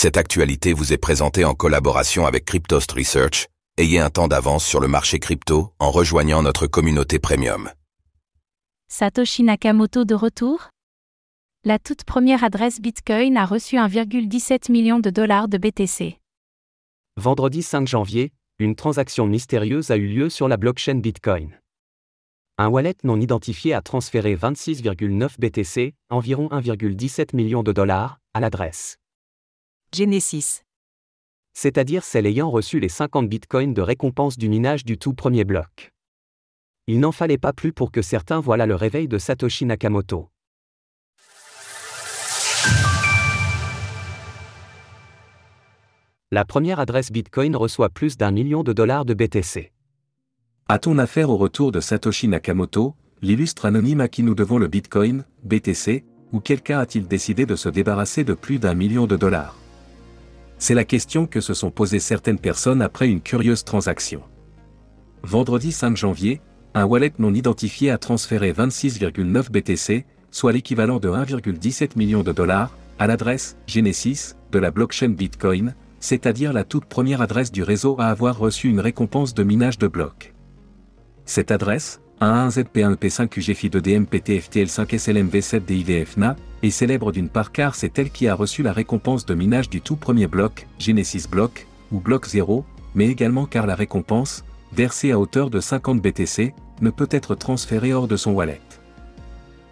Cette actualité vous est présentée en collaboration avec Cryptost Research. Ayez un temps d'avance sur le marché crypto en rejoignant notre communauté premium. Satoshi Nakamoto de retour? La toute première adresse Bitcoin a reçu 1,17 million de dollars de BTC. Vendredi 5 janvier, une transaction mystérieuse a eu lieu sur la blockchain Bitcoin. Un wallet non identifié a transféré 26,9 BTC, environ 1,17 million de dollars, à l'adresse Genesis. c'est-à-dire celle ayant reçu les 50 bitcoins de récompense du minage du tout premier bloc. Il n'en fallait pas plus pour que certains voient là le réveil de Satoshi Nakamoto. La première adresse Bitcoin reçoit plus d'un million de dollars de BTC. A-t-on affaire au retour de Satoshi Nakamoto, l'illustre anonyme à qui nous devons le Bitcoin, BTC, ou quelqu'un a-t-il décidé de se débarrasser de plus d'un million de dollars? C'est la question que se sont posées certaines personnes après une curieuse transaction. Vendredi 5 janvier, un wallet non identifié a transféré 26,9 BTC, soit l'équivalent de 1,17 million de dollars, à l'adresse Genesis de la blockchain Bitcoin, c'est-à-dire la toute première adresse du réseau à avoir reçu une récompense de minage de blocs. Cette adresse, 11ZP1P5QG2DMPTFTL5SLMV7DIVFNA, est célèbre d'une part car c'est elle qui a reçu la récompense de minage du tout premier bloc, Genesis Block, ou Bloc 0, mais également car la récompense, versée à hauteur de 50 BTC, ne peut être transférée hors de son wallet.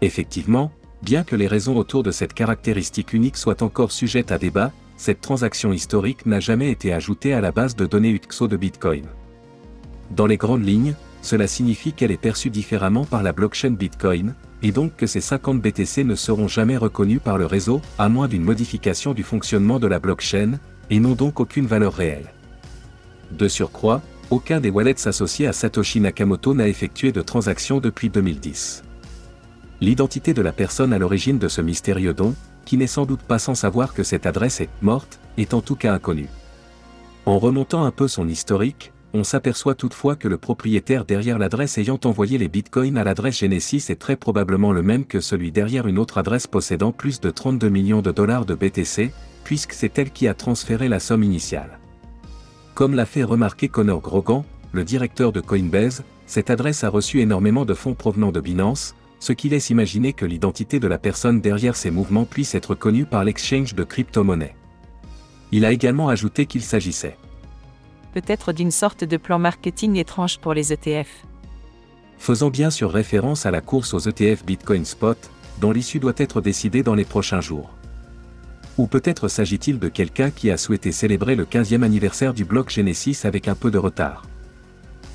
Effectivement, bien que les raisons autour de cette caractéristique unique soient encore sujettes à débat, cette transaction historique n'a jamais été ajoutée à la base de données UTXO de Bitcoin. Dans les grandes lignes, cela signifie qu'elle est perçue différemment par la blockchain Bitcoin, et donc que ces 50 BTC ne seront jamais reconnus par le réseau, à moins d'une modification du fonctionnement de la blockchain, et n'ont donc aucune valeur réelle. De surcroît, aucun des wallets associés à Satoshi Nakamoto n'a effectué de transaction depuis 2010. L'identité de la personne à l'origine de ce mystérieux don, qui n'est sans doute pas sans savoir que cette adresse est morte, est en tout cas inconnue. En remontant un peu son historique, on s'aperçoit toutefois que le propriétaire derrière l'adresse ayant envoyé les bitcoins à l'adresse Genesis est très probablement le même que celui derrière une autre adresse possédant plus de 32 millions de dollars de BTC, puisque c'est elle qui a transféré la somme initiale. Comme l'a fait remarquer Connor Grogan, le directeur de Coinbase, cette adresse a reçu énormément de fonds provenant de Binance, ce qui laisse imaginer que l'identité de la personne derrière ces mouvements puisse être connue par l'exchange de crypto-monnaies. Il a également ajouté qu'il s'agissait Peut-être d'une sorte de plan marketing étrange pour les ETF. faisant bien sûr référence à la course aux ETF Bitcoin Spot, dont l'issue doit être décidée dans les prochains jours. Ou peut-être s'agit-il de quelqu'un qui a souhaité célébrer le 15e anniversaire du bloc Genesis avec un peu de retard.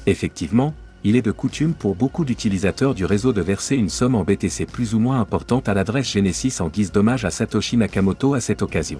Effectivement, il est de coutume pour beaucoup d'utilisateurs du réseau de verser une somme en BTC plus ou moins importante à l'adresse Genesis en guise d'hommage à Satoshi Nakamoto à cette occasion.